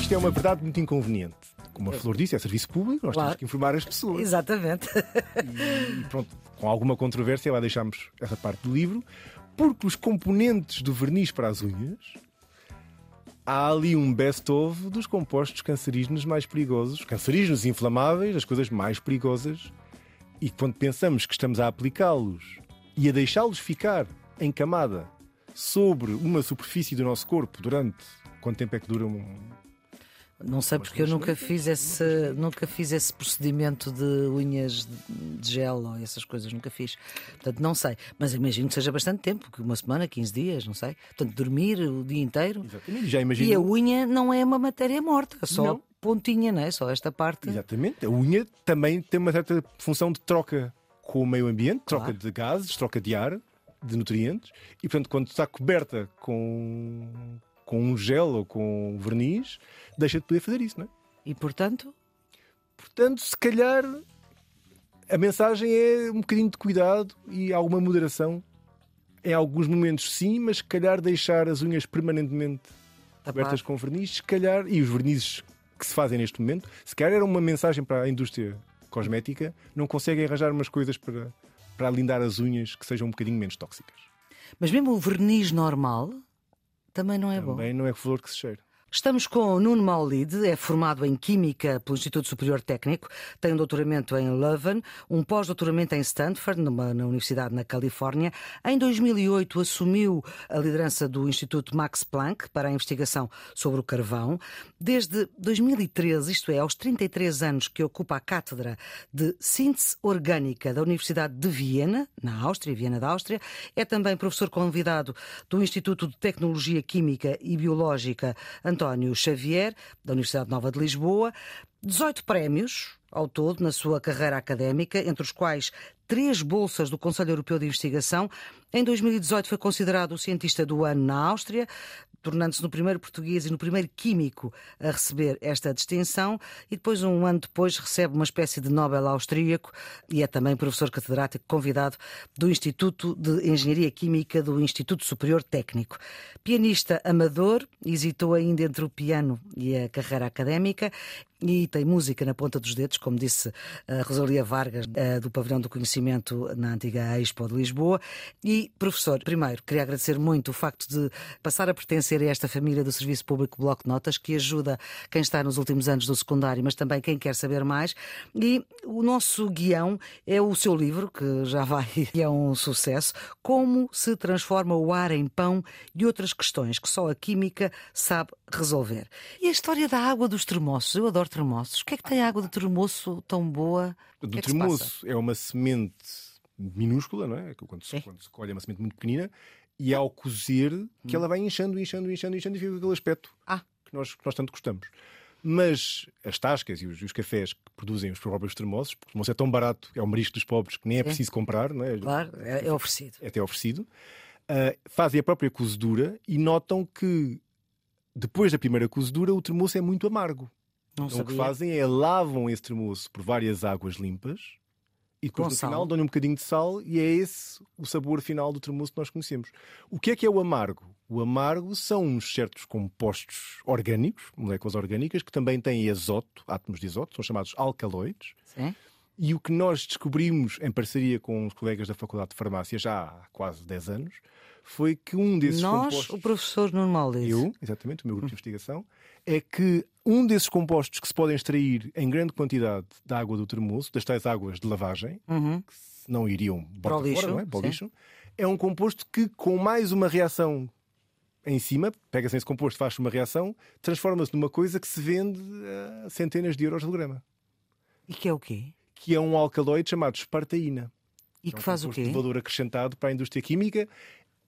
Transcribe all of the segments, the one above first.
Isto é uma verdade muito inconveniente. Como a Flor disse, é serviço público, nós Claro. temos que informar as pessoas. Exatamente. E pronto, com alguma controvérsia, lá deixámos essa parte do livro, porque os componentes do verniz para as unhas há ali um best-of dos compostos cancerígenos mais perigosos, cancerígenos inflamáveis, as coisas mais perigosas. E quando pensamos que estamos a aplicá-los e a deixá-los ficar em camada sobre uma superfície do nosso corpo durante quanto tempo é que dura um, Não sei porque eu nunca fiz esse, nunca fiz esse procedimento de unhas de gel ou essas coisas, nunca fiz. Portanto, não sei. Mas imagino que seja bastante tempo, que uma semana, 15 dias, não sei. Portanto, dormir o dia inteiro. Exatamente, já E a imagino. unha não é uma matéria morta, só Não. pontinha, não é? Só esta parte. Exatamente. A unha também tem uma certa função de troca com o meio ambiente, troca Claro. de gases, troca de ar, de nutrientes. E portanto, quando está coberta com, com um gel ou com um verniz, deixa de poder fazer isso, não é? E portanto, Portanto, se calhar a mensagem é um bocadinho de cuidado e alguma moderação. Em alguns momentos, sim, mas se calhar deixar as unhas permanentemente cobertas tapar. com verniz, se calhar, e os vernizes que se fazem neste momento, se calhar era uma mensagem para a indústria cosmética, não conseguem arranjar umas coisas para, para alindar as unhas que sejam um bocadinho menos tóxicas. Mas mesmo o verniz normal também não é bom. Também não é flor que se cheira. Estamos com Nuno Maulide, é formado em Química pelo Instituto Superior Técnico, tem um doutoramento em Leuven, um pós-doutoramento em Stanford, numa, na Universidade na Califórnia. Em 2008 assumiu a liderança do Instituto Max Planck para a investigação sobre o carvão. Desde 2013, isto é, aos 33 anos que ocupa a cátedra de Síntese Orgânica da Universidade de Viena, na Áustria, Viena da Áustria, é também professor convidado do Instituto de Tecnologia Química e Biológica António Xavier, da Universidade Nova de Lisboa. 18 prémios ao todo na sua carreira académica, entre os quais três bolsas do Conselho Europeu de Investigação. Em 2018 foi considerado o cientista do ano na Áustria, tornando-se no primeiro português e no primeiro químico a receber esta distinção, e depois, um ano depois, recebe uma espécie de Nobel austríaco e é também professor catedrático convidado do Instituto de Engenharia Química do Instituto Superior Técnico. Pianista amador, hesitou ainda entre o piano e a carreira académica e tem música na ponta dos dedos, como disse a Rosalia Vargas, do Pavilhão do Conhecimento na antiga Expo de Lisboa. E, professor, primeiro, queria agradecer muito o facto de passar a pertencer a esta família do Serviço Público Bloco de Notas, que ajuda quem está nos últimos anos do secundário, mas também quem quer saber mais. E o nosso guião é o seu livro, que já vai e é um sucesso, Como se transforma o ar em pão e outras questões que só a química sabe resolver. E a história da água dos termossos, eu adoro termossos. O que é que tem a água do termoço tão boa? Do que é termoço é uma semente minúscula, não é? Quando se, quando se colhe é uma semente muito pequenina, e ao cozer, que ela vai inchando, inchando, inchando, inchando, e fica com aquele aspecto. Ah. que, nós, que nós tanto gostamos. Mas as tascas e os, os cafés que produzem os próprios termossos, porque o termoço é tão barato, é o marisco dos pobres, que nem é preciso comprar, não é? Claro, é, é oferecido. é até oferecido, ah, fazem a própria cozedura e notam que depois da primeira cozedura o termoço é muito amargo. Não Então o que fazem é lavam esse termoço por várias águas limpas e depois Com no sal. final dão-lhe um bocadinho de sal e é esse o sabor final do termoço que nós conhecemos. O que é que é o amargo? O amargo são uns certos compostos orgânicos, moléculas orgânicas, que também têm azoto, átomos de azoto, são chamados alcaloides. Sim? E o que nós descobrimos em parceria com os colegas da Faculdade de Farmácia já há quase 10 anos foi que um desses Nós, compostos. o professor Nuno Maulide. Eu, exatamente, o meu grupo de investigação, é que um desses compostos que se podem extrair em grande quantidade da água do termoço, das tais águas de lavagem, Uhum. que não iriam Para o bota fora, lixo, não é? Para o lixo, é um composto que, com mais uma reação em cima, pega-se esse composto, faz uma reação, transforma-se numa coisa que se vende a centenas de euros de grama, E que é o quê? que é um alcaloide chamado espartaína. E É que um faz o composto quê? de valor acrescentado para a indústria química.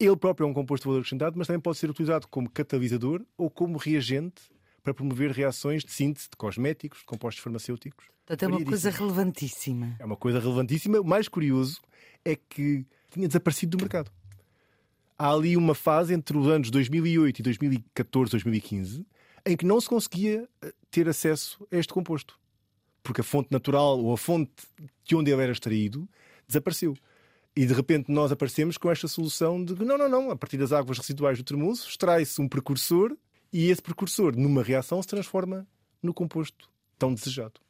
Ele próprio é um composto de valor acrescentado, mas também pode ser utilizado como catalisador ou como reagente para promover reações de síntese de cosméticos, de compostos farmacêuticos. Portanto, é uma coisa relevantíssima. É uma coisa relevantíssima. O mais curioso é que tinha desaparecido do mercado. Há ali uma fase entre os anos 2008 e 2014, 2015, em que não se conseguia eh, ter acesso a este composto. Porque a fonte natural ou a fonte de onde ele era extraído desapareceu. E de repente nós aparecemos com esta solução de que não, não, não, a partir das águas residuais do termoço extrai-se um precursor e esse precursor, numa reação, se transforma no composto tão desejado.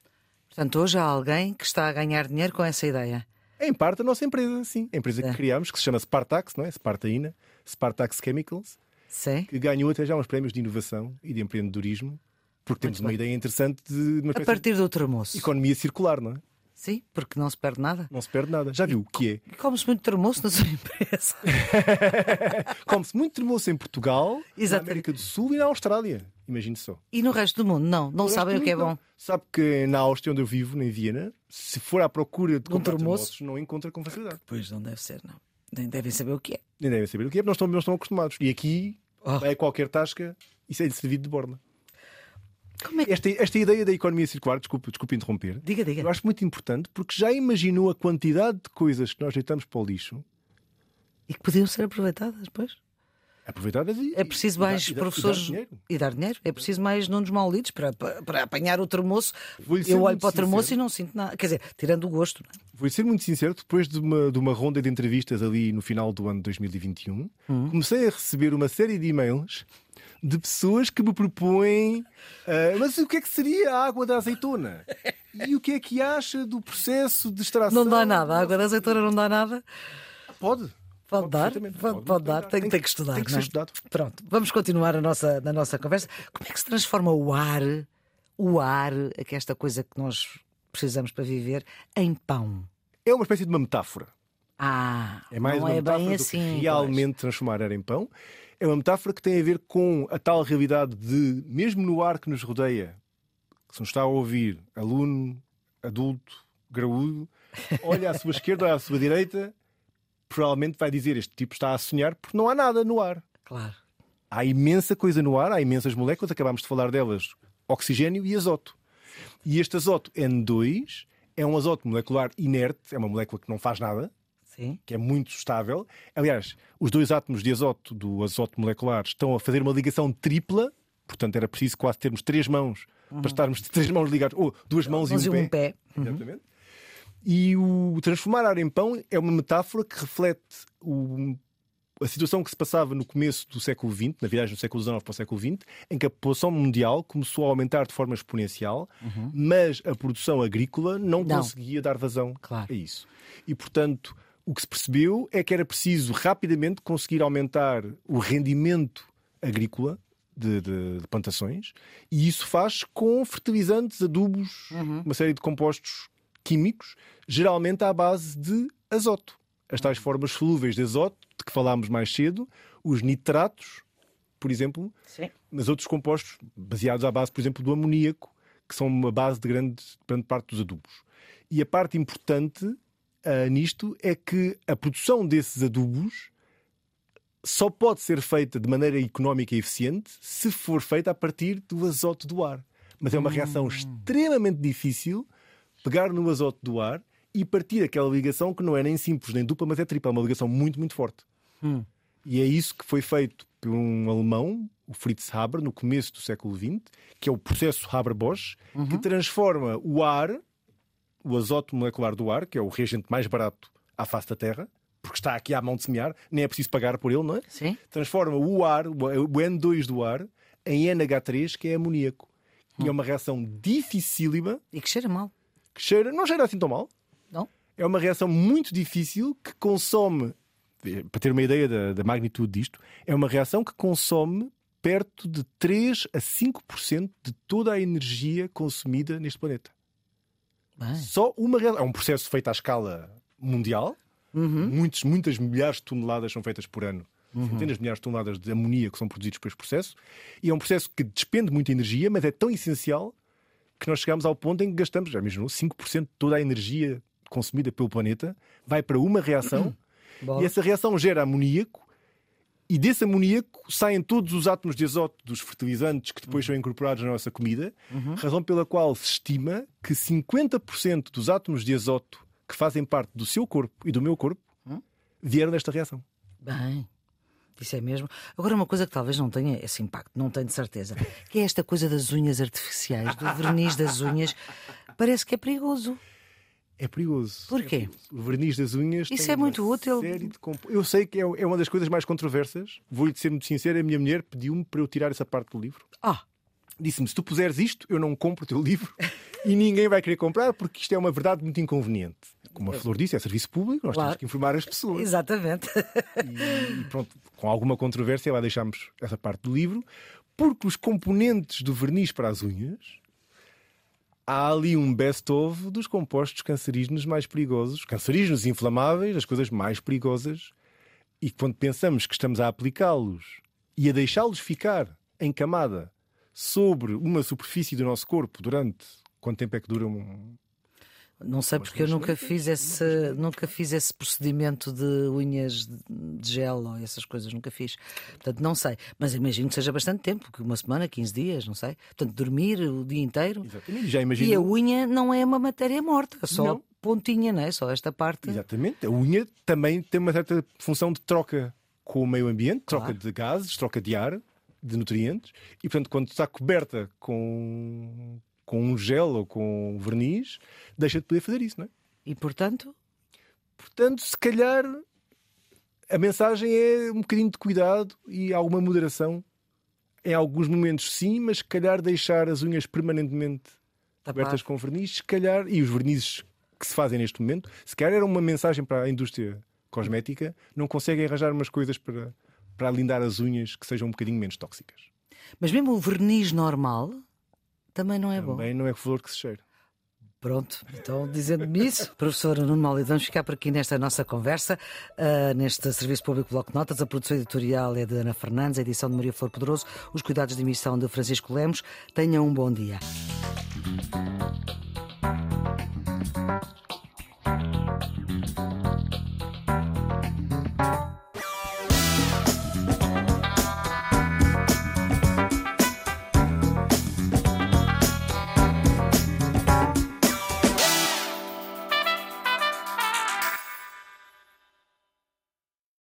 Portanto, hoje há alguém que está a ganhar dinheiro com essa ideia. Em parte a nossa empresa, sim. A empresa que É. criámos, que se chama Spartax, não é? Spartaína, Spartax Chemicals, Sim. que ganhou até já uns prémios de inovação e de empreendedorismo, porque temos Muito uma bem. ideia interessante de uma A partir do termoço. economia circular, não é? Sim, porque não se perde nada. Não se perde nada. Já viu o que é? Come-se muito termoço na sua empresa. Come-se muito termoço em Portugal, Exato. na América do Sul e na Austrália. Imagine só. E no resto do mundo, não. Não sabem o que é não. bom. Sabe que na Áustria, onde eu vivo, em Viena, se for à procura de Um comprar termoço? termossos, não encontra com facilidade. Pois não deve ser, não. Nem devem saber o que é. Nem devem saber o que é, porque não estão, não estão acostumados. E aqui, Oh. a qualquer tasca, isso é servido de borda. É que. Esta, esta ideia da economia circular, desculpe, desculpe interromper, Diga, diga. eu acho muito importante porque já imaginou a quantidade de coisas que nós deitamos para o lixo E que podiam ser aproveitadas depois. aproveitadas e. É preciso mais e dar- e dar professores dinheiro. e dar dinheiro. É preciso mais nunos maulitos para, para, para apanhar o termoço. Eu olho para o termoço e não sinto nada. Quer dizer, tirando o gosto. não é? Vou ser muito sincero, depois de uma, de uma ronda de entrevistas ali no final do ano de 2021, comecei a receber uma série de e-mails de pessoas que me propõem ah, mas o que é que seria a água da azeitona? E o que é que acha do processo de extração? Não dá nada. A água da azeitona não dá nada. Pode. Pode dar, perfeitamente. pode, pode dar, tem, tem que estudar. Tem que não ser é? estudado. Pronto, vamos continuar a nossa, na nossa conversa. Como é que se transforma o ar, o ar, que é esta coisa que nós precisamos para viver, em pão? É uma espécie de uma metáfora. Ah, É mais não uma é metáfora bem assim. que pois. realmente transformar ar em pão. É uma metáfora que tem a ver com a tal realidade de, mesmo no ar que nos rodeia, que se nos está a ouvir, aluno, adulto, graúdo, olha à sua esquerda, olha à sua direita, provavelmente vai dizer: Este tipo está a sonhar porque não há nada no ar. Claro. Há imensa coisa no ar, há imensas moléculas, acabámos de falar delas: oxigênio e azoto. E este azoto N2 é um azoto molecular inerte, é uma molécula que não faz nada, Sim. que é muito estável. Aliás, os dois átomos de azoto do azoto molecular estão a fazer uma ligação tripla, portanto era preciso quase termos três mãos para estarmos de três mãos ligadas, ou duas mãos Mas e e um pé. um pé. Exatamente. E o transformar ar em pão é uma metáfora que reflete o- a situação que se passava no começo do século XX, na viragem do século XIX para o século XX, em que a população mundial começou a aumentar de forma exponencial, mas a produção agrícola não, Não. conseguia dar vazão Claro. a isso. E, portanto, o que se percebeu é que era preciso rapidamente conseguir aumentar o rendimento agrícola de, de- de plantações, e isso faz com fertilizantes, adubos, uma série de compostos químicos, geralmente à base de azoto. As tais formas solúveis de azoto, de que falámos mais cedo, os nitratos, por exemplo, Sim. mas outros compostos baseados à base, por exemplo, do amoníaco, que são uma base de grande, grande parte dos adubos. E a parte importante ah, nisto é que a produção desses adubos só pode ser feita de maneira económica e eficiente se for feita a partir do azoto do ar. Mas é uma reação extremamente difícil pegar no azoto do ar e partir aquela ligação que não é nem simples nem dupla, mas é tripla, é uma ligação muito, muito forte. E é isso que foi feito por um alemão, o Fritz Haber, no começo do século XX, que é o processo Haber-Bosch, que transforma o ar, o azoto molecular do ar, que é o reagente mais barato à face da Terra, porque está aqui à mão de semear, nem é preciso pagar por ele, não é? Sim. Transforma o ar, o N2 do ar, em NH3, que é amoníaco. E é uma reação dificílima, E que cheira mal. que cheira, não cheira assim tão mal, Não? é uma reação muito difícil que consome, para ter uma ideia da, da magnitude disto, é uma reação que consome perto de 3 a 5% de toda a energia consumida neste planeta. Bem. Só uma reação. É um processo feito à escala mundial. Muitos, muitas milhares de toneladas são feitas por ano. Centenas de milhares de toneladas de amonia que são produzidos por este processo. E é um processo que despende muita energia, mas é tão essencial que nós chegamos ao ponto em que gastamos, já imaginou, 5% de toda a energia consumida pelo planeta vai para uma reação Bola. e essa reação gera amoníaco e desse amoníaco saem todos os átomos de azoto dos fertilizantes que depois são incorporados na nossa comida, razão pela qual se estima que 50% dos átomos de azoto que fazem parte do seu corpo e do meu corpo vieram desta reação. Bem. Isso é mesmo. Agora, uma coisa que talvez não tenha esse impacto, não tenho de certeza, que é esta coisa das unhas artificiais, do verniz das unhas. Parece que é perigoso. É perigoso. Porquê? É perigoso. O verniz das unhas. Isso tem é muito útil. comp- Eu sei que é, é uma das coisas mais controversas. Vou-lhe ser muito sincero: a minha mulher pediu-me para eu tirar essa parte do livro. Ah, Disse-me: se tu puseres isto, eu não compro o teu livro e ninguém vai querer comprar porque isto é uma verdade muito inconveniente. Como a Flor disse, é serviço público, nós Claro. temos que informar as pessoas. exatamente. E, e pronto, com alguma controvérsia, lá deixámos essa parte do livro, porque os componentes do verniz para as unhas há ali um best-of dos compostos cancerígenos mais perigosos, cancerígenos inflamáveis, as coisas mais perigosas, e quando pensamos que estamos a aplicá-los e a deixá-los ficar em camada sobre uma superfície do nosso corpo durante quanto tempo é que dura um, Não sei porque eu nunca fiz esse, nunca fiz esse procedimento de unhas de gel ou essas coisas, nunca fiz. Portanto, não sei. Mas imagino que seja bastante tempo, que uma semana, 15 dias, não sei. Portanto, dormir o dia inteiro. Exatamente, já E a imagino. unha não é uma matéria morta, só Não. a pontinha, não é? Só esta parte. Exatamente. A unha também tem uma certa função de troca com o meio ambiente, troca Claro. de gases, troca de ar, de nutrientes. E, portanto, quando está coberta com, com um gel ou com um verniz, deixa de poder fazer isso, não é? E portanto, Portanto, se calhar a mensagem é um bocadinho de cuidado e alguma moderação. Em alguns momentos, sim, mas se calhar deixar as unhas permanentemente tapar. com verniz, se calhar, e os vernizes que se fazem neste momento, se calhar era uma mensagem para a indústria cosmética, não conseguem arranjar umas coisas para, para alindar as unhas que sejam um bocadinho menos tóxicas. Mas mesmo o verniz normal também não é bom. Também não é flor que se cheira. Pronto, então dizendo-me isso, professora Nuno Maulido, vamos ficar por aqui nesta nossa conversa, ah, neste Serviço Público Bloco de Notas. A produção editorial é de Ana Fernandes, a edição de Maria Flor Poderoso, os cuidados de emissão de Francisco Lemos. Tenham um bom dia.